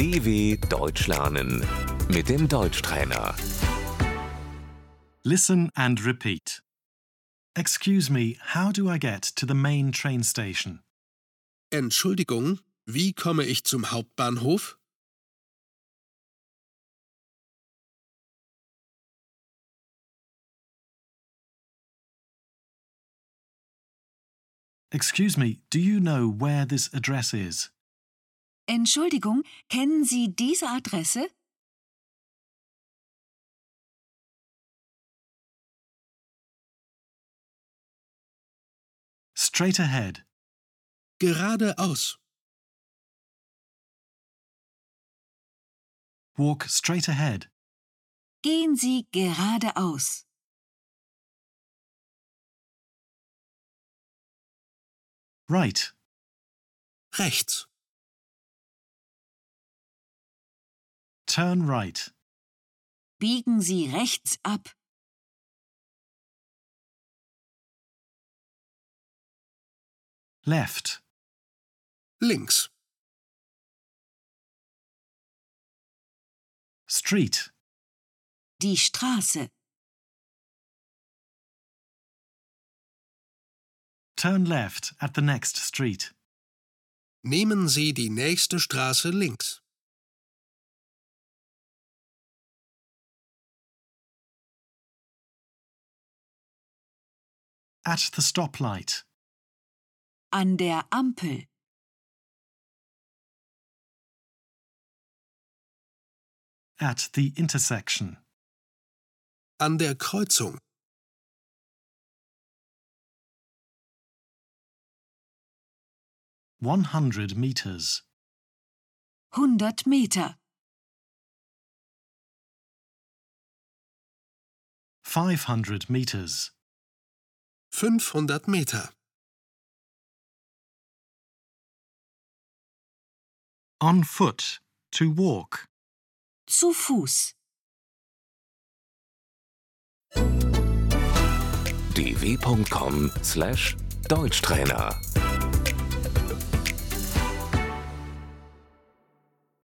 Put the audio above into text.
DW Deutsch lernen mit dem Deutschtrainer. Listen and repeat. Excuse me, how do I get to the main train station? Entschuldigung, wie komme ich zum Hauptbahnhof? Excuse me, do you know where this address is? Entschuldigung, kennen Sie diese Adresse? Straight ahead. Geradeaus. Walk straight ahead. Gehen Sie geradeaus. Right. Rechts. Turn right. Biegen Sie rechts ab. Left. Links. Street. Die Straße. Turn left at the next street. Nehmen Sie die nächste Straße links. At the stoplight. An der Ampel. At the intersection. An der Kreuzung. One hundred meters. 100 Meter. Five hundred meters. 500 Meter. On foot. To walk. Zu Fuß. dw.com/deutschtrainer